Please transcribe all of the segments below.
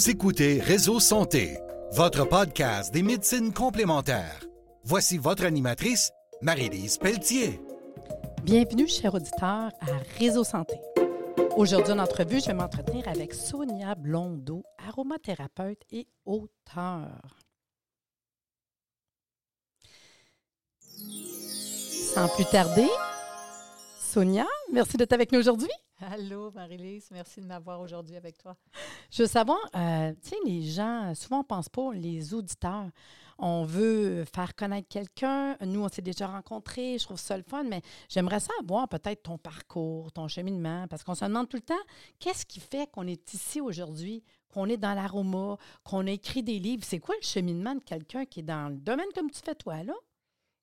Vous écoutez Réseau Santé, votre podcast des médecines complémentaires. Voici votre animatrice, Marie-Lise Pelletier. Bienvenue, chers auditeurs, à Réseau Santé. Aujourd'hui, en entrevue, je vais m'entretenir avec Sonia Blondeau, aromathérapeute et auteur. Sans plus tarder, Sonia, merci d'être avec nous aujourd'hui. Allô, Marie-Lise, merci de m'avoir aujourd'hui avec toi. Je veux savoir, euh, tu sais, les gens, souvent on ne pense pas, les auditeurs, on veut faire connaître quelqu'un. Nous, on s'est déjà rencontrés, je trouve ça le fun, mais j'aimerais savoir peut-être ton parcours, ton cheminement, parce qu'on se demande tout le temps, qu'est-ce qui fait qu'on est ici aujourd'hui, qu'on est dans l'aroma, qu'on a écrit des livres? C'est quoi le cheminement de quelqu'un qui est dans le domaine comme tu fais toi, là?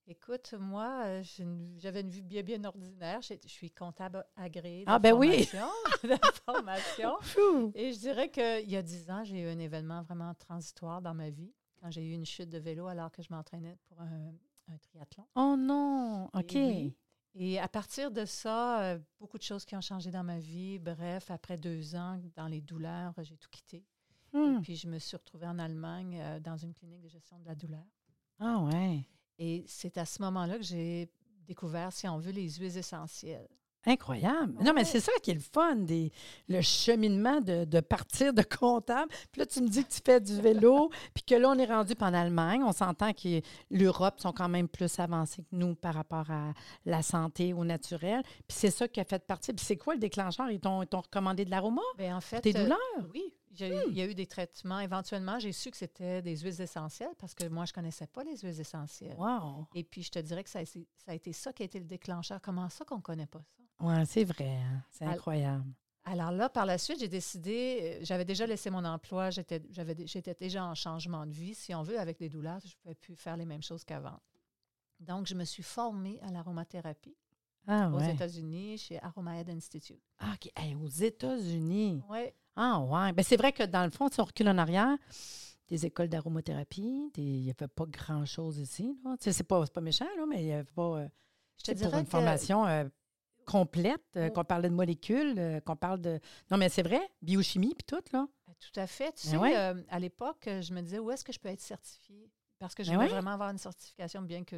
Écoute, moi, euh, j'avais une vue bien, bien ordinaire. Je, suis comptable agréée ah, ben de formation. Et je dirais qu'il y a dix ans, j'ai eu un événement vraiment transitoire dans ma vie, quand j'ai eu une chute de vélo alors que je m'entraînais pour un, triathlon. Oh non! OK. Et, à partir de ça, euh, beaucoup de choses qui ont changé dans ma vie. Bref, après deux ans, dans les douleurs, j'ai tout quitté. Et hmm. puis, je me suis retrouvée en Allemagne euh, dans une clinique de gestion de la douleur. Ah ouais. Et c'est à ce moment-là que j'ai découvert, si on veut, les huiles essentielles. Incroyable. Non, mais c'est ça qui est le fun, des, le cheminement de, partir de comptable. Puis là, tu me dis que tu fais du vélo, puis que là, on est rendu en Allemagne. On s'entend que l'Europe sont quand même plus avancés que nous par rapport à la santé au naturel. Puis c'est ça qui a fait partie. Puis c'est quoi le déclencheur? Ils t'ont recommandé de l'aroma? Bien, en fait. Tes douleurs? oui. Il y a eu des traitements. Éventuellement, j'ai su que c'était des huiles essentielles parce que moi, je ne connaissais pas les huiles essentielles. Wow. Et puis, je te dirais que ça a, été ça qui a été le déclencheur. Comment ça qu'on ne connaît pas ça? Oui, c'est vrai. Hein. C'est incroyable. Alors là, par la suite, j'ai décidé, euh, j'avais déjà laissé mon emploi, j'étais déjà en changement de vie, si on veut, avec des douleurs, je ne pouvais plus faire les mêmes choses qu'avant. Donc, je me suis formée à l'aromathérapie ah, aux États-Unis, chez Aromahead Institute. Ah, OK. aux États-Unis. Oui. Ah, ouais. Ben, c'est vrai que dans le fond, si on recule en arrière, des écoles d'aromathérapie, il n'y avait pas grand-chose ici. C'est pas, pas méchant, là, mais il n'y avait pas. Euh, je te dirais pour une formation euh, complète, euh, qu'on parlait de molécules, qu'on parle de. Non, mais c'est vrai, biochimie puis tout, là. Ben, tout à fait. Tu ben sais, à l'époque, je me disais où est-ce que je peux être certifiée? Parce que je ben vraiment avoir une certification, bien que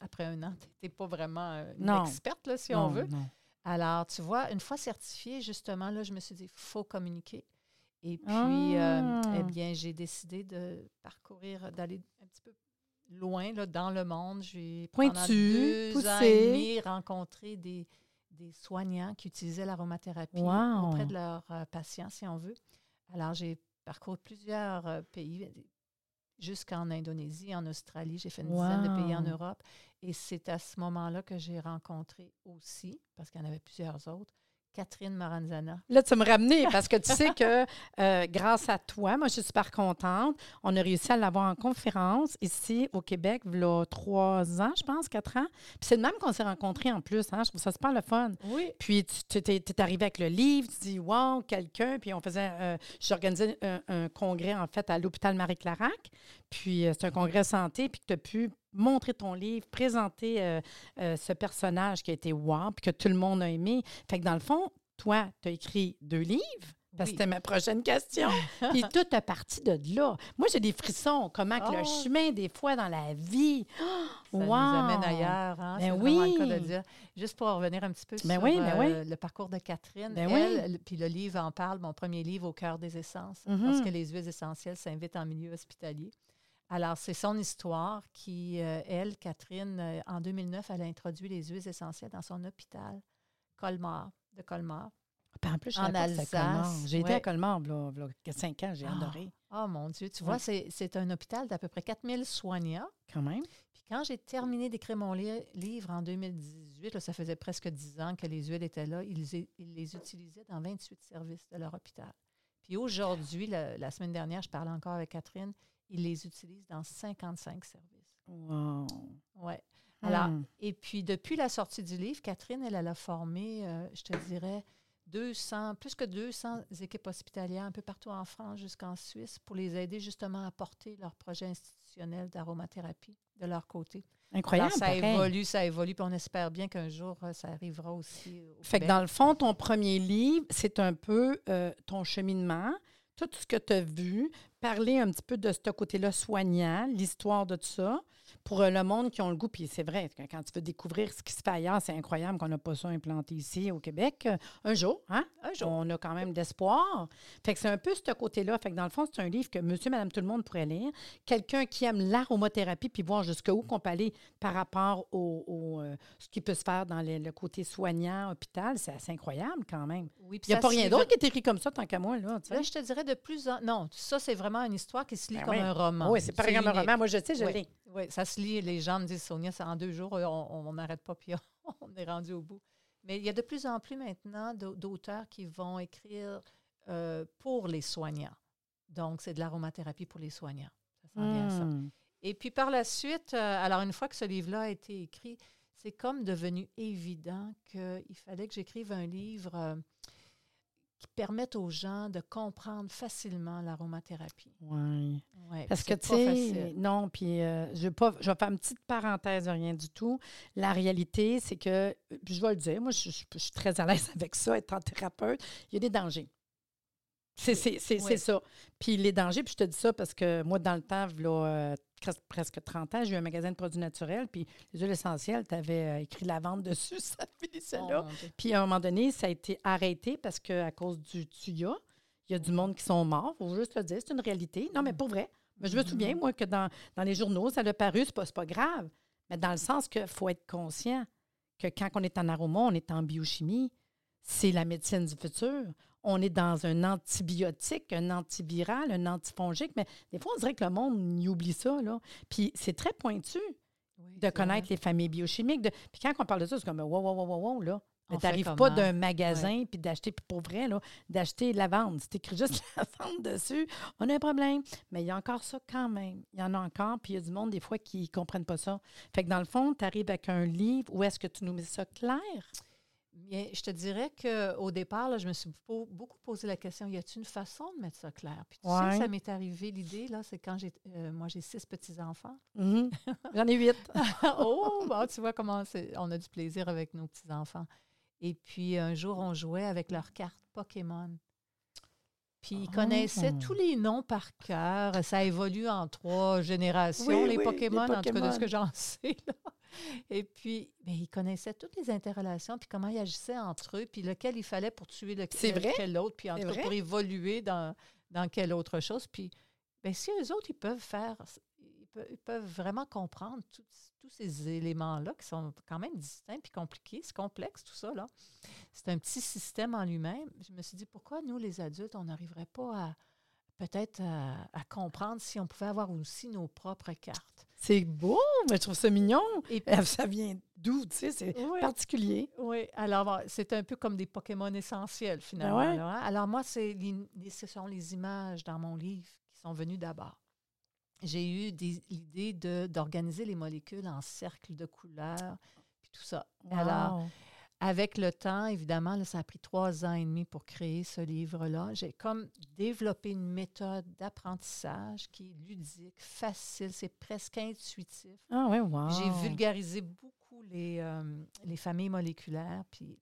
après un an, tu n'es pas vraiment une experte, là, si on veut. Non. Alors, tu vois, une fois certifiée, justement, là, je me suis dit, il faut communiquer. Et puis, euh, eh ah! bien, j'ai décidé de parcourir, d'aller un petit peu loin là, dans le monde. J'ai pendant deux poussé. ans et demi rencontré des, des soignants qui utilisaient l'aromathérapie auprès de leurs euh, patients, si on veut. Alors, j'ai parcouru plusieurs euh, pays, jusqu'en Indonésie, en Australie. J'ai fait une dizaine de pays en Europe. Et c'est à ce moment-là que j'ai rencontré aussi, parce qu'il y en avait plusieurs autres, Catherine Maranzana. Là, tu me ramener parce que tu sais que euh, grâce à toi, moi, je suis super contente. On a réussi à l'avoir en conférence ici au Québec, il y a trois ans, je pense, quatre ans. Puis c'est de même qu'on s'est rencontrés en plus. Hein? Je trouve ça super le fun. Oui. Puis tu es, arrivé avec le livre, tu dis, wow, quelqu'un. Puis on faisait, euh, j'organisais un, congrès, en fait, à l'hôpital Marie-Clarac. Puis euh, c'est un congrès santé, puis tu as pu montrer ton livre, présenter euh, euh, ce personnage qui a été wow, puis que tout le monde a aimé. Fait que dans le fond, toi, tu as écrit deux livres. Parce que c'était ma prochaine question. Puis tout a parti de là. Moi, j'ai des frissons. Comment que le oh! chemin, des fois, dans la vie. Ça nous amène ailleurs. Hein? Ben oui. le cas de dire. Juste pour revenir un petit peu ben sur oui, ben euh, le parcours de Catherine. Ben elle, puis le livre en parle, mon premier livre, Au cœur des essences, parce mm-hmm. que les huiles essentielles s'invitent en milieu hospitalier. Alors, c'est son histoire qui, euh, elle, Catherine, euh, en 2009, elle a introduit les huiles essentielles dans son hôpital Colmar, de Colmar. en plus, en Alsace. J'ai été à Colmar il y a cinq ans, j'ai adoré. Oh mon Dieu, tu vois, c'est un hôpital d'à peu près 4000 soignants. Quand même. Puis quand j'ai terminé d'écrire mon livre en 2018, ça faisait presque dix ans que les huiles étaient là, ils, les utilisaient dans 28 services de leur hôpital. Puis aujourd'hui, la, semaine dernière, je parlais encore avec Catherine, ils les utilisent dans 55 services. Wow! Ouais. Alors, hmm. et puis depuis la sortie du livre, Catherine, elle, elle a formé, euh, je te dirais, 200, plus que 200 équipes hospitalières un peu partout en France jusqu'en Suisse pour les aider justement à porter leur projet institutionnel d'aromathérapie de leur côté. Incroyable. ça évolue, ça évolue, puis on espère bien qu'un jour, euh, ça arrivera aussi. fait que dans le fond, ton premier livre, c'est un peu euh, ton cheminement, tout ce que tu as vu, parler un petit peu de ce côté-là soignant, l'histoire de tout ça pour euh, le monde qui ont le goût, puis c'est vrai, quand tu veux découvrir ce qui se fait ailleurs, c'est incroyable qu'on n'a pas ça implanté ici au Québec. Euh, un jour, hein? Un jour. On a quand même d'espoir. Fait que c'est un peu ce côté-là. Fait que dans le fond, c'est un livre que monsieur, madame, tout le monde pourrait lire. Quelqu'un qui aime l'aromathérapie, puis voir jusqu'où qu'on peut aller par rapport au, euh, ce qui peut se faire dans le côté soignant, hôpital, c'est assez incroyable quand même. Oui, Il n'y a pas rien d'autre qui est écrit comme ça, tant qu'à moi. Là, là, je te dirais de plus en... Non, ça, c'est vraiment une histoire qui se lit ben comme un roman. Oui, c'est pas comme un roman. Moi, je sais, je lis. Oui, ça se lit. Les gens me disent, Sonia, c'est en deux jours, on n'arrête pas, puis on, est rendu au bout. Mais il y a de plus en plus maintenant d'auteurs qui vont écrire euh, pour les soignants. Donc, c'est de l'aromathérapie pour les soignants. Ça sent bien ça. Hmm. Et puis par la suite, euh, alors une fois que ce livre-là a été écrit, c'est comme devenu évident qu'il fallait que j'écrive un livre euh, qui permettent aux gens de comprendre facilement l'aromathérapie. Oui. Ouais, Parce que, tu sais, non, puis euh, je, vais pas, je vais faire une petite parenthèse de rien du tout. La réalité, c'est que, je vais le dire, moi, je, suis très à l'aise avec ça, étant thérapeute, il y a des dangers. C'est ça. Puis les dangers, puis je te dis ça parce que moi, dans le temps, là, presque 30 ans, j'ai eu un magasin de produits naturels, puis les huiles essentielles, tu avais euh, écrit la vente dessus, ça finissait là. Oh, puis à un moment donné, ça a été arrêté parce qu'à cause du tuya, il y a du monde qui sont morts. Il faut juste le dire, c'est une réalité. Non, mais pour vrai. Mais je me souviens, mm-hmm. moi, que dans, dans les journaux, ça a paru, c'est pas, pas grave. Mais dans le sens qu'il faut être conscient que quand on est en aroma, on est en biochimie. C'est la médecine du futur on est dans un antibiotique, un antiviral, un antifongique, mais des fois, on dirait que le monde y oublie ça. Là. Puis c'est très pointu de connaître les familles biochimiques. Puis quand on parle de ça, c'est comme wow, wow, wow, wow, là. Mais tu n'arrives pas d'un magasin puis d'acheter, puis pour vrai, là, d'acheter la vente. Si tu écris juste la vente dessus, on a un problème. Mais il y a encore ça quand même. Il y en a encore, puis il y a du monde, des fois, qui ne comprennent pas ça. Fait que dans le fond, tu arrives avec un livre où est-ce que tu nous mets ça clair? Bien, je te dirais qu'au départ, je me suis beaucoup posé la question y a-t-il une façon de mettre ça clair? Puis tu sais, ça m'est arrivé l'idée, là, c'est quand j'ai. Euh, moi, j'ai six petits-enfants. Mm-hmm. J'en ai huit. oh, tu vois comment on a du plaisir avec nos petits-enfants. Et puis, un jour, on jouait avec leurs cartes Pokémon. Puis ils connaissaient ah. tous les noms par cœur. Ça évolue en trois générations, les, Pokémon, en tout cas de ce que j'en sais. Et puis, mais ils connaissaient toutes les interrelations, puis comment ils agissaient entre eux, puis lequel il fallait pour tuer lequel, l'autre, puis en tout cas pour évoluer dans, dans quelle autre chose. Puis, bien, si eux autres, ils peuvent faire, ils peuvent, vraiment comprendre tous ces éléments-là qui sont quand même distincts puis compliqués, c'est complexe tout ça, là c'est un petit système en lui-même. Je me suis dit, pourquoi nous, les adultes, on n'arriverait pas à peut-être à, comprendre si on pouvait avoir aussi nos propres cartes? C'est beau, mais je trouve ça mignon. Et ça vient d'où, tu sais, c'est particulier. Oui, alors c'est un peu comme des Pokémon essentiels, finalement. Hein. Alors moi, ce sont les images dans mon livre qui sont venues d'abord. J'ai eu l'idée d'organiser les molécules en cercles de couleurs, puis tout ça. Alors, avec le temps, évidemment, ça a pris trois ans et demi pour créer ce livre-là. J'ai comme développé une méthode d'apprentissage qui est ludique, facile, c'est presque intuitif. Ah oui, wow. J'ai vulgarisé beaucoup les, euh, les familles moléculaires, puis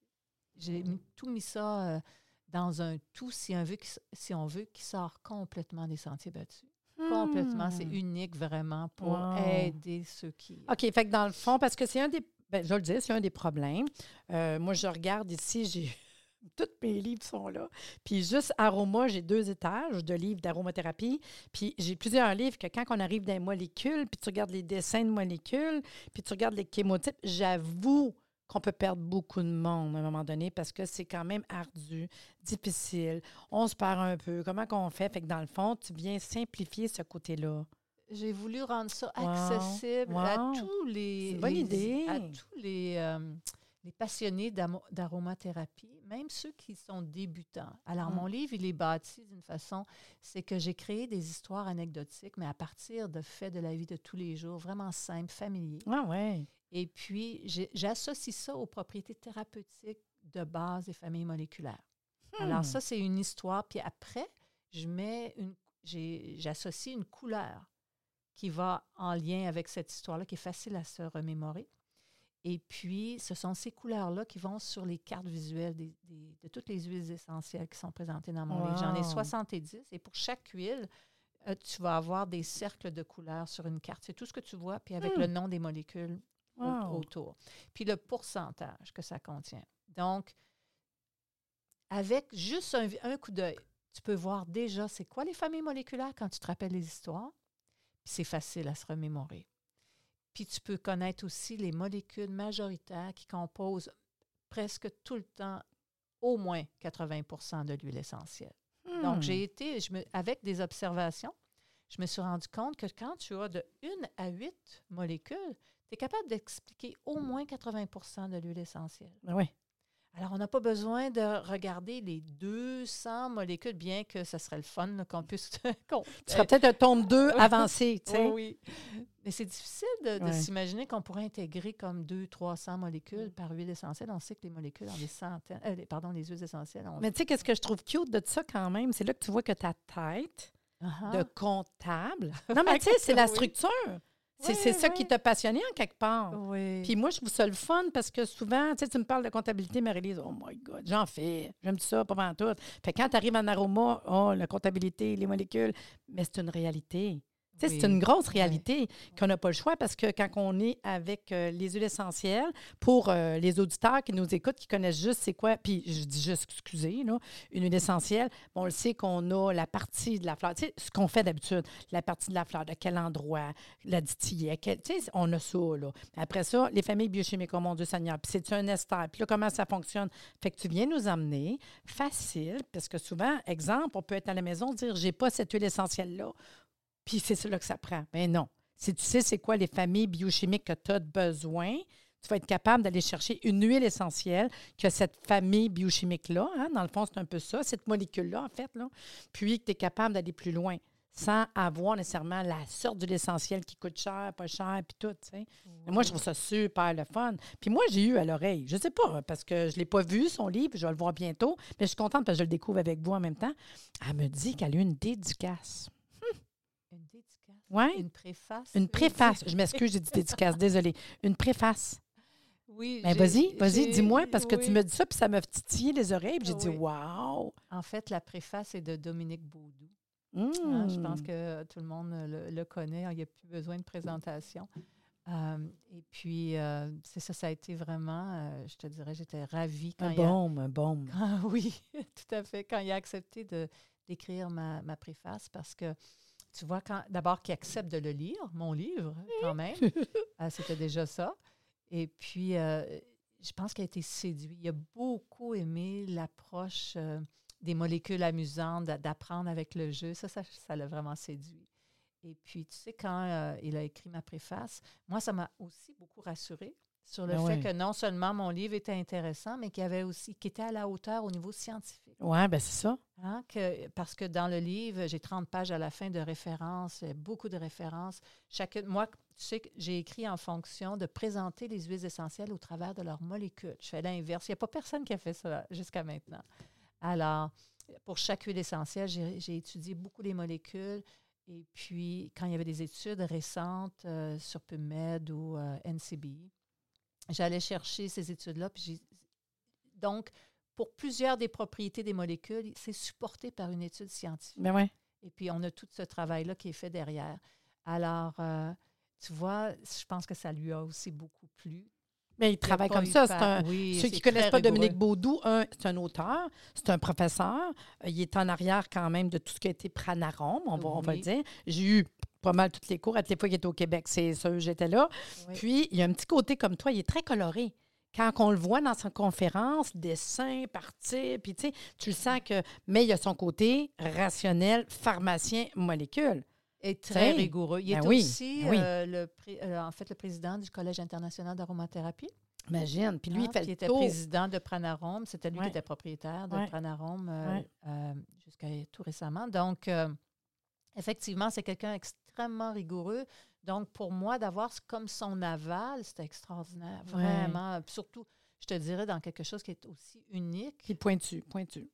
j'ai tout mis ça euh, dans un tout, si on veut, si on veut, qui sort complètement des sentiers battus. Complètement, c'est hmm. unique vraiment pour aider ceux qui. OK, fait que dans le fond, parce que c'est un des ben, je le dis, c'est un des problèmes. Euh, moi, je regarde ici, j'ai. Tous mes livres sont là. Puis juste Aroma, j'ai deux étages de livres d'aromathérapie. Puis j'ai plusieurs livres que quand on arrive dans les molécules, puis tu regardes les dessins de molécules, puis tu regardes les chémotypes, j'avoue qu'on peut perdre beaucoup de monde à un moment donné parce que c'est quand même ardu, difficile. On se perd un peu. Comment qu'on fait? Fait que dans le fond, tu viens simplifier ce côté-là j'ai voulu rendre ça accessible à tous les, à tous les, euh, les passionnés d'aromathérapie, même ceux qui sont débutants. Alors, mon livre, il est bâti d'une façon, c'est que j'ai créé des histoires anecdotiques, mais à partir de faits de la vie de tous les jours, vraiment simples, familiers. Ah ouais. Et puis, j'associe ça aux propriétés thérapeutiques de base des familles moléculaires. Alors, hmm. ça, c'est une histoire. Puis après, je mets une j'associe une couleur qui va en lien avec cette histoire-là, qui est facile à se remémorer. Et puis, ce sont ces couleurs-là qui vont sur les cartes visuelles de toutes les huiles essentielles qui sont présentées dans mon livre. J'en ai 70 et pour chaque huile, euh, tu vas avoir des cercles de couleurs sur une carte. C'est tout ce que tu vois, puis avec le hmm. nom des molécules autour. Puis le pourcentage que ça contient. Donc, avec juste un, coup d'œil, tu peux voir déjà c'est quoi les familles moléculaires quand tu te rappelles les histoires. C'est facile à se remémorer. Puis tu peux connaître aussi les molécules majoritaires qui composent presque tout le temps au moins 80% de l'huile essentielle. Donc, j'ai hmm. été, je me, avec des observations, je me suis rendu compte que quand tu as de 1 à 8 molécules, tu es capable d'expliquer au moins 80% de l'huile essentielle. Ben oui. Alors, on n'a pas besoin de regarder les 200 molécules, bien que ce serait le fun qu'on puisse. tu serais peut-être un tome 2 avancé, tu sais. oui. Mais c'est difficile de, s'imaginer qu'on pourrait intégrer comme 200-300 molécules par huile essentielle. On sait que les molécules ont des centaines. Euh, pardon, les huiles essentielles. Mais tu sais, qu'est-ce que je trouve cute de ça quand même? C'est là que tu vois que ta tête de comptable. Non, mais tu sais, c'est la structure. C'est ça qui t'a passionné en quelque part. Oui. Puis moi, je trouve ça le fun parce que souvent, tu sais, tu me parles de comptabilité, Marie-Lise, oh my God, j'en fais. J'aime ça, pas vraiment tout. Fait quand tu arrives en aroma, oh, la comptabilité, les molécules, mais c'est une réalité. C'est une grosse réalité qu'on n'a pas le choix parce que quand on est avec euh, les huiles essentielles, pour euh, les auditeurs qui nous écoutent, qui connaissent juste c'est quoi, puis je dis juste, excusez, là, une huile essentielle, on le sait qu'on a la partie de la fleur, tu sais, ce qu'on fait d'habitude, la partie de la fleur, de quel endroit, la tu sais, on a ça, là. Après ça, les familles biochimiques, oh mon Dieu Seigneur, puis c'est un ester, puis là, comment ça fonctionne? Fait que tu viens nous emmener, facile, parce que souvent, exemple, on peut être à la maison, dire, j'ai pas cette huile essentielle-là puis c'est cela que ça prend. Mais non. Si tu sais c'est quoi les familles biochimiques que tu as besoin, tu vas être capable d'aller chercher une huile essentielle que cette famille biochimique-là, hein, dans le fond, c'est un peu ça, cette molécule-là, en fait, là, puis que tu es capable d'aller plus loin sans avoir nécessairement la sorte d'huile essentielle qui coûte cher, pas cher, puis tout. Moi, je trouve ça super le fun. Puis moi, j'ai eu à l'oreille, je sais pas, parce que je ne l'ai pas vu, son livre, je vais le voir bientôt, mais je suis contente parce que je le découvre avec vous en même temps. Elle me dit qu'elle a eu une dédicace une préface. Une préface. Je m'excuse, j'ai dit dédicace, désolée. Une préface. Oui. Ben, vas-y, vas-y, dis-moi, parce que tu me dis ça, puis ça m'a titillé les oreilles, puis j'ai dit Waouh! En fait, la préface est de Dominique Baudou. Hein, je pense mmh. que tout le monde le, connaît, il n'y a plus besoin de présentation. Euh, et puis, euh, c'est ça, ça a été vraiment, euh, je te dirais, j'étais ravie quand un il a... un baume. oui, tout à fait, quand il a accepté d'écrire ma, ma préface, parce que tu vois, d'abord qu'il accepte de le lire, mon livre, quand même. Euh, c'était déjà ça. Et puis, euh, je pense qu'il a été séduit. Il a beaucoup aimé l'approche euh, des molécules amusantes, d'apprendre avec le jeu. Ça, ça, l'a vraiment séduit. Et puis, tu sais, quand il a écrit ma préface, moi, ça m'a aussi beaucoup rassurée sur le ben fait que non seulement mon livre était intéressant, mais qu'il avait aussi qui était à la hauteur au niveau scientifique. Oui, ben c'est ça. Hein, que, parce que dans le livre, j'ai 30 pages à la fin de références, beaucoup de références. Chacune, moi, tu sais que j'ai écrit en fonction de présenter les huiles essentielles au travers de leurs molécules. Je fais l'inverse. Il n'y a pas personne qui a fait ça jusqu'à maintenant. Alors, pour chaque huile essentielle, j'ai étudié beaucoup les molécules. Et puis, quand il y avait des études récentes euh, sur PubMed ou euh, NCB, J'allais chercher ces études-là. Donc, pour plusieurs des propriétés des molécules, c'est supporté par une étude scientifique. Ben ouais. Et puis, on a tout ce travail-là qui est fait derrière. Alors, euh, tu vois, je pense que ça lui a aussi beaucoup plu. Mais il travaille comme ça. ceux qui ne connaissent pas Dominique Baudou, c'est un auteur, c'est un professeur. Euh, il est en arrière quand même de tout ce qui a été Pranarom, on va, on va le dire. J'ai eu pas mal toutes les cours. À les fois qu'il était au Québec, c'est sûr, j'étais là. Puis, il y a un petit côté comme toi, il est très coloré. Quand on le voit dans sa conférence, dessin, parti, puis tu sais, tu le sens que. Mais il y a son côté rationnel, pharmacien, molécule. Et très rigoureux. Il est ben aussi, euh, le, euh, en fait, le président du Collège international d'aromathérapie. Imagine. Puis lui, il ah, fait il était président de Pranarome. C'était lui qui était propriétaire de Pranarome euh, jusqu'à tout récemment. Donc, effectivement, c'est quelqu'un extrêmement rigoureux. Donc, pour moi, d'avoir comme son aval, c'était extraordinaire. Vraiment. Surtout, je te dirais, dans quelque chose qui est aussi unique. Qui pointu, pointu.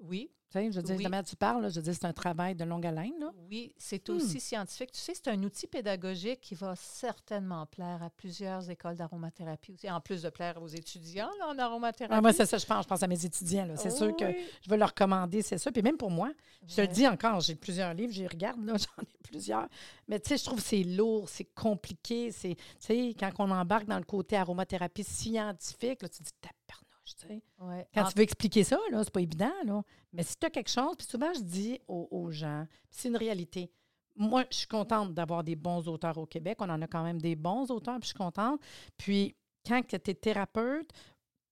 Oui. Tu sais, je veux dire, tu parles, je dis c'est un travail de longue haleine. Là. Oui, c'est hmm. aussi scientifique. Tu sais, c'est un outil pédagogique qui va certainement plaire à plusieurs écoles d'aromathérapie aussi, en plus de plaire aux étudiants là, en aromathérapie. Ah, moi, c'est ça, je pense. Je pense à mes étudiants. C'est sûr que je veux leur recommander, c'est ça. Puis même pour moi, je te le dis encore, j'ai plusieurs livres, j'y regarde, là, j'en ai plusieurs. Mais tu sais, je trouve que c'est lourd, c'est compliqué. Tu sais, quand on embarque dans le côté aromathérapie scientifique, là, tu te dis, quand tu veux expliquer ça, là, c'est pas évident, là. Mais si tu as quelque chose, puis souvent je dis aux, gens, c'est une réalité. Moi, je suis contente d'avoir des bons auteurs au Québec. On en a quand même des bons auteurs, puis je suis contente. Puis, quand tu es thérapeute,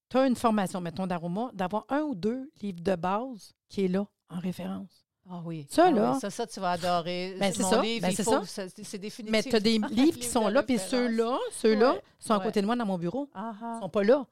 tu as une formation, mettons, d'aroma, d'avoir un ou deux livres de base qui est là, en référence. Ah oui. Ça, ah là. Ça, ça, tu vas adorer. Ben, c'est ça. Ben, c'est ça. C'est définitif. Mais tu as des livres qui sont là, puis ceux-là, ceux-là sont à côté de moi dans mon bureau. Ah, Ils ne sont pas là.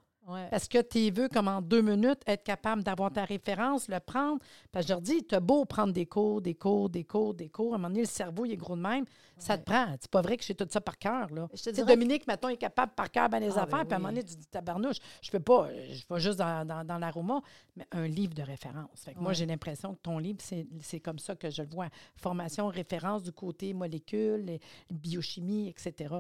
Parce que tu veux, comme en deux minutes, être capable d'avoir ta référence, le prendre. Parce que je leur dis, tu as beau prendre des cours, des cours, des cours, des cours. À un moment donné, le cerveau, il est gros de même. Ça te prend. C'est pas vrai que je fais tout ça par cœur. Là. Dominique, mettons, est capable par cœur ben les ah, affaires. Ben puis à un moment donné, tu dis, tabarnouche, je fais pas, je fais juste dans, dans, l'aroma, mais un livre de référence. Fait Moi, j'ai l'impression que ton livre, c'est comme ça que je le vois. Formation, référence du côté molécules, biochimie, etc.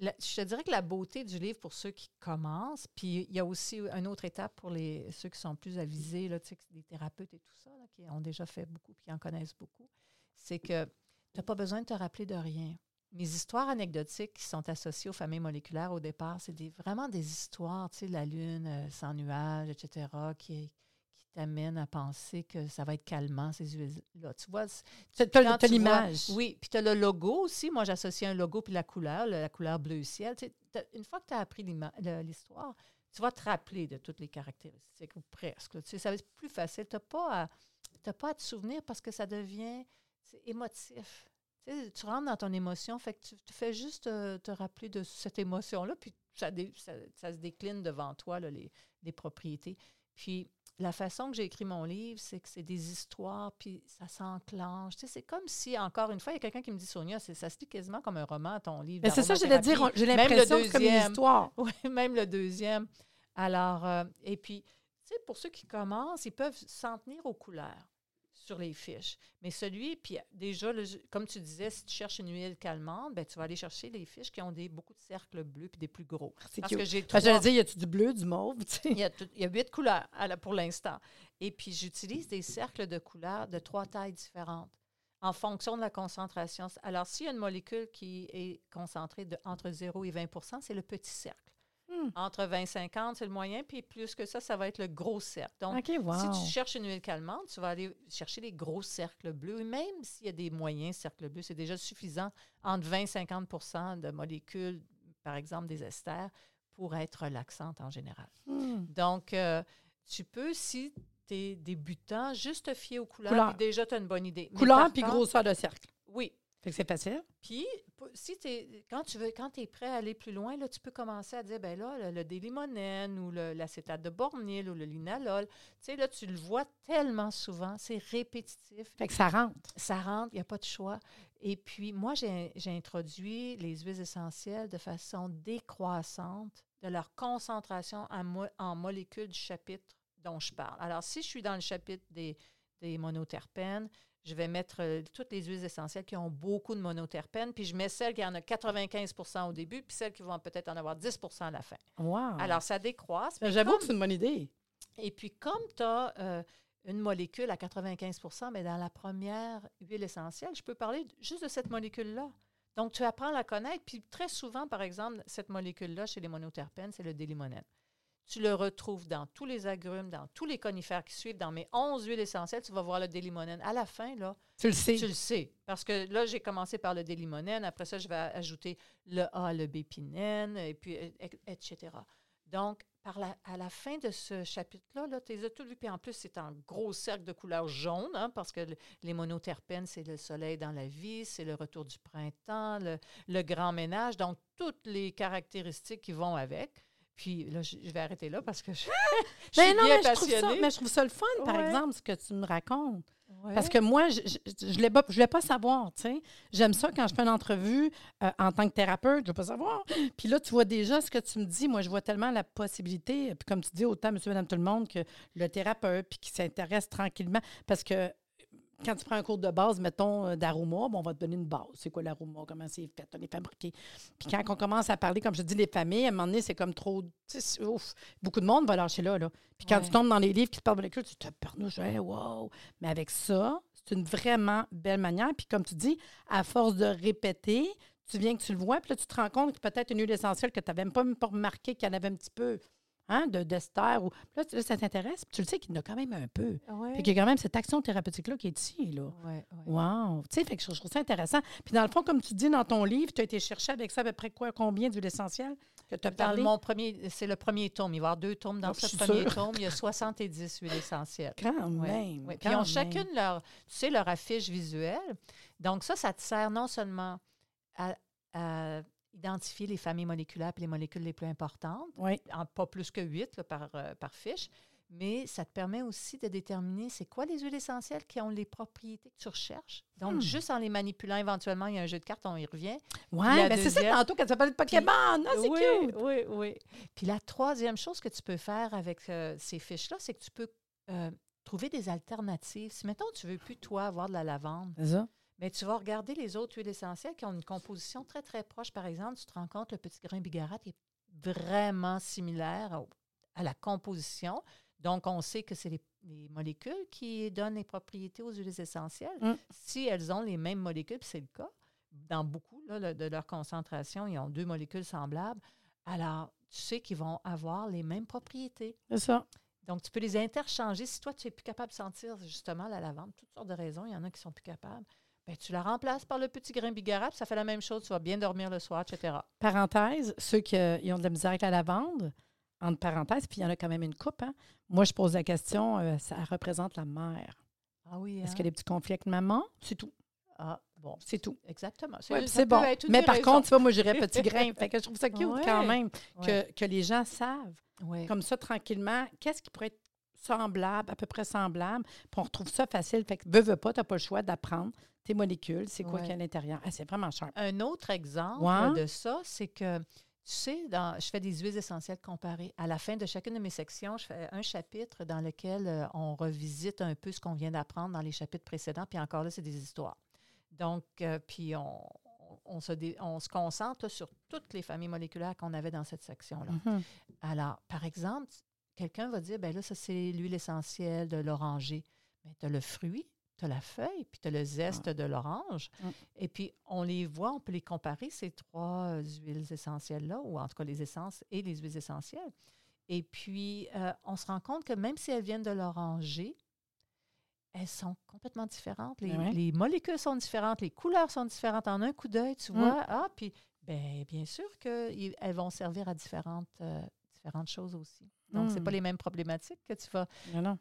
je te dirais que la beauté du livre pour ceux qui commencent, puis il y a aussi une autre étape pour les, ceux qui sont plus avisés, là, des thérapeutes et tout ça, qui ont déjà fait beaucoup et qui en connaissent beaucoup, c'est que tu n'as pas besoin de te rappeler de rien. Mes histoires anecdotiques qui sont associées aux familles moléculaires au départ, c'est vraiment des histoires, tu sais, la Lune euh, sans nuages, etc., qui, qui t'amènent à penser que ça va être calmant, ces huiles-là. Tu vois, tu as l'image. Oui, puis tu as le logo aussi. Moi, j'associe un logo puis la couleur, la couleur bleu ciel. une fois que tu as appris l'histoire, tu vas te rappeler de toutes les caractéristiques, ou presque. Tu ça va être plus facile. Tu n'as pas, à, te souvenir parce que ça devient émotif. Tu, rentres dans ton émotion, fait tu, fais juste euh, te, rappeler de cette émotion-là, puis ça, ça, se décline devant toi, là, les, les, propriétés. Puis la façon que j'ai écrit mon livre, c'est que c'est des histoires, puis ça s'enclenche. Tu sais, c'est comme si, encore une fois, il y a quelqu'un qui me dit, Sonia, ça se lit quasiment comme un roman, ton livre. Mais c'est ça, j'allais dire, j'ai l'impression que c'est comme une histoire. Oui, même le deuxième. Alors, euh, et puis, tu sais, pour ceux qui commencent, ils peuvent s'en tenir aux couleurs sur les fiches. Mais celui, puis déjà, comme tu disais, si tu cherches une huile calmante, ben, tu vas aller chercher les fiches qui ont des, beaucoup de cercles bleus puis des plus gros. Parce que j'ai J'allais dire, y a-tu du bleu, du mauve? Il, y a y a huit couleurs pour l'instant. Et puis, j'utilise des cercles de couleurs de trois tailles différentes en fonction de la concentration. Alors, s'il y a une molécule qui est concentrée de, entre 0 et 20% c'est le petit cercle. Entre 20 et 50, c'est le moyen, puis plus que ça, ça va être le gros cercle. Donc, si tu cherches une huile calmante, tu vas aller chercher les gros cercles bleus. Et même s'il y a des moyens cercles bleus, c'est déjà suffisant entre 20 et 50% de molécules, par exemple des esters, pour être relaxante en général. Hmm. Donc, euh, tu peux, si tu es débutant, juste te fier aux couleurs, puis déjà, tu as une bonne idée. Couleur puis grosseur de cercle. Oui, fait que c'est facile. Puis, si es, quand tu veux, quand es prêt à aller plus loin, là, tu peux commencer à dire, ben là, le, délimonène ou l'acétate de bornil ou le linalol, tu sais, là, tu le vois tellement souvent, c'est répétitif. Fait que ça rentre. Ça rentre, il n'y a pas de choix. Et puis, moi, j'ai introduit les huiles essentielles de façon décroissante de leur concentration en, en molécules du chapitre dont je parle. Alors, si je suis dans le chapitre des, des monoterpènes, je vais mettre euh, toutes les huiles essentielles qui ont beaucoup de monoterpènes, puis je mets celles qui en ont 95% au début, puis celles qui vont peut-être en avoir 10% à la fin. Wow. Alors, ça décroisse. J'avoue que c'est une bonne idée. Et puis, comme tu as euh, une molécule à 95% mais dans la première huile essentielle, je peux parler juste de cette molécule-là. Donc, tu apprends à la connaître. Puis, très souvent, par exemple, cette molécule-là, chez les monoterpènes, c'est le délimonène. Tu le retrouves dans tous les agrumes, dans tous les conifères qui suivent, dans mes 11 huiles essentielles, tu vas voir le délimonène. À la fin, là, tu le sais. Tu le sais. Parce que là, j'ai commencé par le délimonène. Après ça, je vais ajouter le A, le bépinène, et puis, etc. Donc, par à la fin de ce chapitre-là, là, tu les as. Puis en plus, c'est en gros cercle de couleur jaune, hein, parce que les monoterpènes, c'est le soleil dans la vie, c'est le retour du printemps, le, le, grand ménage. Donc, toutes les caractéristiques qui vont avec. Puis là, je, vais arrêter là parce que je, je suis non, bien mais passionnée. Je trouve ça, mais je trouve ça le fun, par exemple, ce que tu me racontes. Parce que moi, je ne voulais, pas, pas savoir, tu sais. J'aime ça quand je fais une entrevue euh, en tant que thérapeute, je ne veux pas savoir. Puis là, tu vois déjà ce que tu me dis. Moi, je vois tellement la possibilité, puis comme tu dis, autant monsieur, madame, tout le monde, que le thérapeute, puis qui s'intéresse tranquillement. Parce que quand tu prends un cours de base, mettons, euh, d'aroma, on va te donner une base. C'est quoi l'aroma? Comment c'est fait? On est fabriqué. Puis quand on commence à parler, comme je dis, les familles, à un moment donné, c'est comme trop. Ouf, beaucoup de monde va lâcher là. là. Puis quand tu tombes dans les livres qui te parlent de l'école, tu te perds, hey, wow! Mais avec ça, c'est une vraiment belle manière. Puis comme tu dis, à force de répéter, tu viens que tu le vois, puis là, tu te rends compte que peut-être une huile essentielle que tu n'avais même pas, même pas remarqué qu'il y en avait un petit peu hein, de d'ester. Ou... Là, ça t'intéresse. Tu le sais qu'il y en a quand même un peu. Ouais. Fait qu'il y a quand même cette action thérapeutique-là qui est ici. Là. Ouais, Wow! Tu sais, fait que je, trouve ça intéressant. Puis dans le fond, comme tu dis dans ton livre, tu as été chercher avec ça à peu près quoi, combien d'huile essentielle que tu as parlé? mon premier, c'est le premier tome. Il va y avoir deux tomes dans ce premier tome. Il y a 70 huiles essentielles. Quand même! Puis ils ont chacune leur, tu sais, leur affiche visuelle. Donc ça, ça te sert non seulement à, à identifier les familles moléculaires et les molécules les plus importantes, oui. en, pas plus que huit par, euh, par fiche, mais ça te permet aussi de déterminer c'est quoi les huiles essentielles qui ont les propriétés que tu recherches. Donc, hmm. juste en les manipulant, éventuellement, il y a un jeu de cartes, on y revient. Oui, mais ben, c'est ça tantôt quand tu parlé de Pokémon. C'est oui, cute. Oui, oui. Puis la troisième chose que tu peux faire avec euh, ces fiches-là, c'est que tu peux euh, trouver des alternatives. Si, mettons, tu ne veux plus, toi, avoir de la lavande. C'est ça. Mais tu vas regarder les autres huiles essentielles qui ont une composition très, très proche. Par exemple, tu te rends compte, le petit grain bigarade est vraiment similaire à la composition. Donc, on sait que c'est les, molécules qui donnent les propriétés aux huiles essentielles. Mm. Si elles ont les mêmes molécules, c'est le cas, dans beaucoup de leur concentration, ils ont deux molécules semblables, alors tu sais qu'ils vont avoir les mêmes propriétés. C'est ça. Donc, tu peux les interchanger. Si toi, tu n'es plus capable de sentir justement la lavande, toutes sortes de raisons, il y en a qui sont plus capables. Ben, tu la remplaces par le petit grain bigarade, ça fait la même chose, tu vas bien dormir le soir, etc. Parenthèse, ceux qui euh, ont de la misère avec la lavande, entre parenthèses, puis il y en a quand même une coupe. Hein. Moi, je pose la question, euh, ça représente la mère. Ah oui. Est-ce hein? qu'il y a des petits conflits avec maman? C'est tout. Ah, bon. C'est tout. Exactement. C'est bon. Mais par contre, tu vois, moi, j'irais petit grain. fait que je trouve ça cute quand même que, que, les gens savent, comme ça, tranquillement, qu'est-ce qui pourrait être semblable, à peu près semblable, puis on retrouve ça facile. Fait que, veux, veux pas, tu n'as pas le choix d'apprendre tes molécules, c'est quoi qu'il y a à l'intérieur. Ah, c'est vraiment cher. Un autre exemple de ça, c'est que, tu sais, dans, je fais des huiles essentielles comparées. À la fin de chacune de mes sections, je fais un chapitre dans lequel euh, on revisite un peu ce qu'on vient d'apprendre dans les chapitres précédents, puis encore là, c'est des histoires. Donc, euh, puis on, on, se on, se concentre sur toutes les familles moléculaires qu'on avait dans cette section-là. Mm-hmm. Alors, par exemple, quelqu'un va dire, ben là, ça, c'est l'huile essentielle de l'oranger. Mais tu as le fruit, tu as la feuille, puis tu as le zeste de l'orange. Mm. Et puis, on les voit, on peut les comparer, ces trois huiles essentielles-là, ou en tout cas les essences et les huiles essentielles. Et puis, euh, on se rend compte que même si elles viennent de l'oranger, elles sont complètement différentes. Les, molécules sont différentes, les couleurs sont différentes. En un coup d'œil, tu mm. vois, ah, puis ben, bien sûr qu'elles vont servir à différentes, euh, différentes choses aussi. Donc, ce n'est pas hmm. les mêmes problématiques que tu vas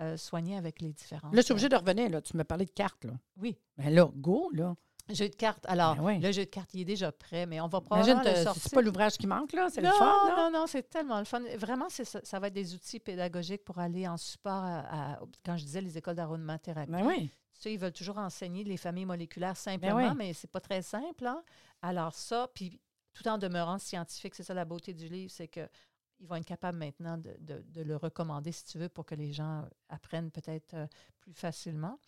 euh, soigner avec les différents. Là, je suis obligée de revenir. Là. Tu me parlais de cartes. Là. Oui. Mais ben là, go, là. Jeu de cartes. Alors, ben le jeu de cartes, il est déjà prêt, mais on va probablement le sortir. C'est pas l'ouvrage qui manque, là? C'est le fun, Non, non, non, c'est tellement le fun. Vraiment, ça, va être des outils pédagogiques pour aller en support à, quand je disais, les écoles d'aromathérapie. Ben oui. Tu sais, ils veulent toujours enseigner les familles moléculaires simplement, mais, mais c'est pas très simple. Hein? Alors ça, puis tout en demeurant scientifique, c'est ça la beauté du livre, c'est que ils vont être capables maintenant de, le recommander, si tu veux, pour que les gens apprennent peut-être euh, plus facilement.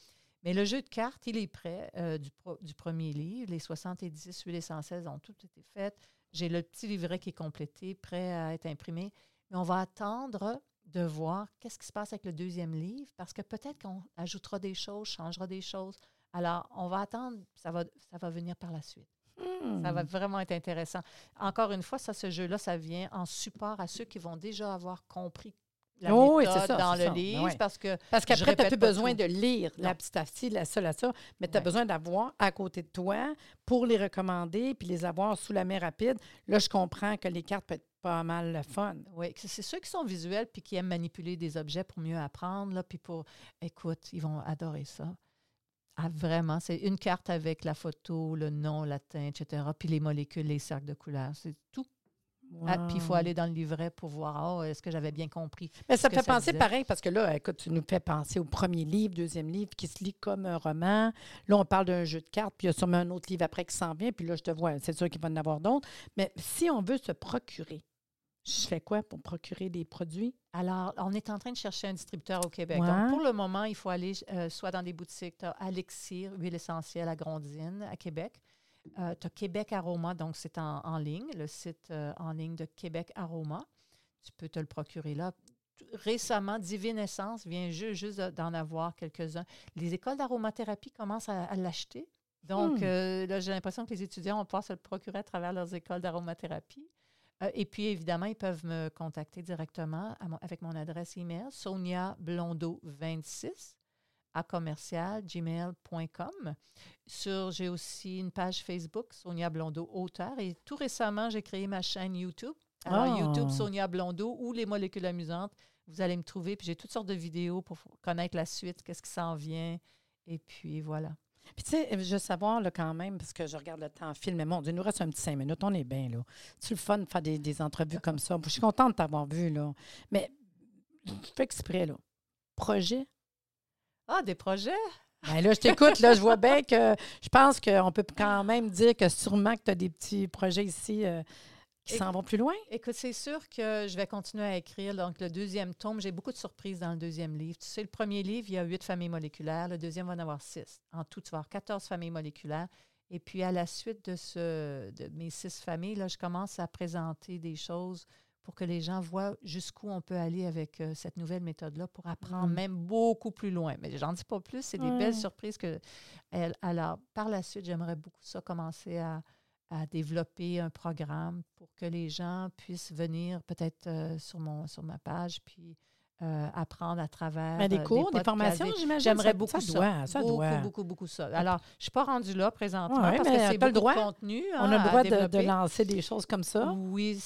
Mais le jeu de cartes, il est prêt euh, du, premier livre. Les 70 huiles essentielles ont tout été faites. J'ai le petit livret qui est complété, prêt à être imprimé. Mais on va attendre de voir qu'est-ce qui se passe avec le deuxième livre, parce que peut-être qu'on ajoutera des choses, changera des choses. Alors, on va attendre, ça va, ça va venir par la suite. Ça va hmm. vraiment être intéressant. Encore une fois, ça, ce jeu-là, ça vient en support à ceux qui vont déjà avoir compris la oh, méthode dans le ben livre. Parce que parce qu'après, tu n'as plus besoin de lire la petite affiche, la seule à ça, mais tu as besoin d'avoir à côté de toi pour les recommander puis les avoir sous la main rapide. Là, je comprends que les cartes peuvent être pas mal le fun. Oui, c'est ceux qui sont visuels puis qui aiment manipuler des objets pour mieux apprendre. Là, puis pour, écoute, ils vont adorer ça. Ah, vraiment, c'est une carte avec la photo, le nom latin, etc., puis les molécules, les cercles de couleurs, c'est tout. Ah, puis il faut aller dans le livret pour voir, oh, est-ce que j'avais bien compris. Mais ça fait penser pareil, parce que là, écoute, tu nous fais penser au premier livre, deuxième livre, qui se lit comme un roman. Là, on parle d'un jeu de cartes, puis il y a sûrement un autre livre après qui s'en vient, puis là, je te vois, c'est sûr qu'il va en avoir d'autres. Mais si on veut se procurer, je fais quoi pour procurer des produits? Alors, on est en train de chercher un distributeur au Québec. Donc, pour le moment, il faut aller euh, soit dans des boutiques, tu as Alexir, huile essentielle à Grondine, à Québec. Euh, tu as Québec Aroma, donc c'est en, ligne, le site euh, en ligne de Québec Aroma. Tu peux te le procurer là. Récemment, Divine Essence vient juste, d'en avoir quelques-uns. Les écoles d'aromathérapie commencent à, l'acheter. Donc, hmm. là, j'ai l'impression que les étudiants vont pouvoir se le procurer à travers leurs écoles d'aromathérapie. Euh, et puis, évidemment, ils peuvent me contacter directement avec mon adresse email, Sonia Blondeau 26 à commercial gmail.com. Sur, j'ai aussi une page Facebook, Sonia Blondeau, auteur. Et tout récemment, j'ai créé ma chaîne YouTube. Alors, YouTube, ah! Sonia Blondeau ou Les molécules amusantes. Vous allez me trouver. Puis j'ai toutes sortes de vidéos pour connaître la suite, qu'est-ce qui s'en vient. Et puis voilà. Puis, tu sais, je veux savoir là, quand même, parce que je regarde le temps film, mais mon Dieu, il nous reste un petit cinq minutes, on est bien, là. C'est le fun de faire des, entrevues comme ça. Je suis contente de t'avoir vu, là. Mais, je fais exprès, là. Projet? Ah, des projets? Ben là, je t'écoute, là, je vois bien que je pense qu'on peut quand même dire que sûrement que tu as des petits projets ici euh, qui s'en vont plus loin? Écoute, c'est sûr que je vais continuer à écrire. Donc, le deuxième tome, j'ai beaucoup de surprises dans le deuxième livre. Tu sais, le premier livre, il y a huit familles moléculaires. Le deuxième va en avoir six. En tout, tu vas avoir 14 familles moléculaires. Et puis, à la suite de, ce, de mes six familles, là, je commence à présenter des choses pour que les gens voient jusqu'où on peut aller avec euh, cette nouvelle méthode-là pour apprendre mm. même beaucoup plus loin. Mais j'en dis pas plus, c'est des belles surprises que... alors, par la suite, j'aimerais beaucoup ça commencer à, à développer un programme pour que les gens puissent venir peut-être euh, sur, mon, sur ma page, puis euh, apprendre à travers. Mais des euh, cours, des, formations, j'imagine. J'aimerais beaucoup ça. Doit, ça beaucoup, doit. beaucoup, beaucoup, ça. Alors, je ne suis pas rendue là présentement parce que c'est beaucoup le droit. de contenu. On a le hein, droit de, de, lancer des choses comme ça. Oui,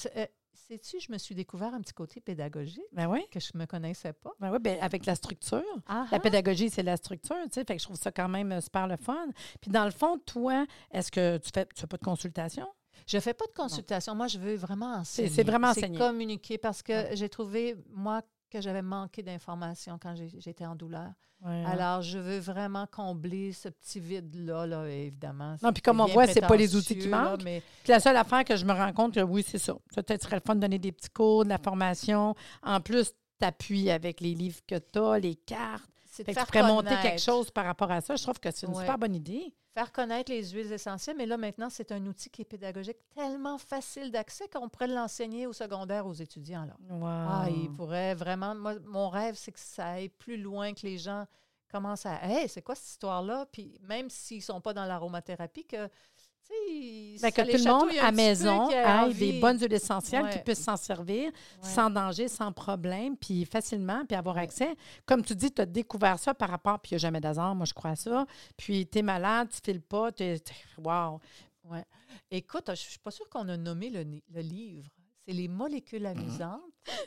Sais-tu, je me suis découvert un petit côté pédagogique ben oui. que je ne me connaissais pas. Ben oui, ben avec la structure. La pédagogie, c'est la structure, tu sais. Fait que je trouve ça quand même super le fun. Puis dans le fond, toi, est-ce que tu fais, tu fais pas de consultation? Je ne fais pas de consultation. Moi, je veux vraiment enseigner. C'est vraiment enseigner. Communiquer parce que j'ai trouvé, moi, que j'avais manqué d'informations quand j'étais en douleur. Hein. Alors, je veux vraiment combler ce petit vide-là, là, évidemment. Non, puis comme on voit, c'est pas les outils qui manquent. mais... Puis la seule affaire que je me rends compte, que oui, c'est ça. Peut-être serait le fun de donner des petits cours, de la formation. En plus, t'appuies avec les livres que tu as, les cartes. C'est de faire tu pourrais monter quelque chose par rapport à ça. Je trouve que c'est une super bonne idée. Faire connaître les huiles essentielles, mais là, maintenant, c'est un outil qui est pédagogique tellement facile d'accès qu'on pourrait l'enseigner au secondaire aux étudiants. Là. Ah, il pourrait vraiment. Moi, mon rêve, c'est que ça aille plus loin, que les gens commencent à. Hey, c'est quoi cette histoire-là? Puis même s'ils ne sont pas dans l'aromathérapie, que ben, que tout le monde à maison ait des bonnes huiles essentielles qui puissent s'en servir sans danger, sans problème, puis facilement, puis avoir accès. Comme tu dis, tu as découvert ça par rapport, puis il n'y a jamais d'hasard, moi je crois à ça. Puis tu es malade, tu ne files pas, tu es. Wow! Ouais. Écoute, je ne suis pas sûre qu'on a nommé le, le livre. C'est les molécules mhm. amusantes.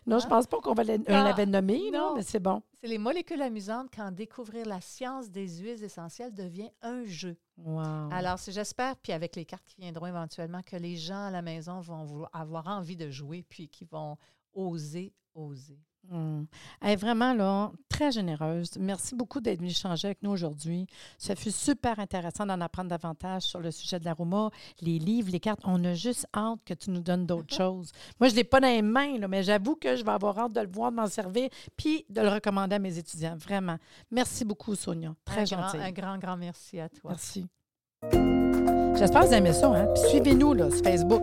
Non, je ne hein? pense pas qu'on l'avait nommé, non, mais c'est bon. C'est les molécules amusantes quand découvrir la science des huiles essentielles devient un jeu. Wow. Alors, j'espère, puis avec les cartes qui viendront éventuellement, que les gens à la maison vont avoir envie de jouer, puis qu'ils vont oser, oser. Mmh. Elle est vraiment là, très généreuse. Merci beaucoup d'être venue échanger avec nous aujourd'hui. Ça fut super intéressant d'en apprendre davantage sur le sujet de l'aroma, les livres, les cartes. On a juste hâte que tu nous donnes d'autres choses. Moi, je ne l'ai pas dans les mains, là, mais j'avoue que je vais avoir hâte de le voir, de m'en servir, puis de le recommander à mes étudiants. Vraiment. Merci beaucoup, Sonia. Très gentil. Un grand, grand merci à toi. Merci. J'espère que vous aimez ça. Hein? suivez-nous là, sur Facebook.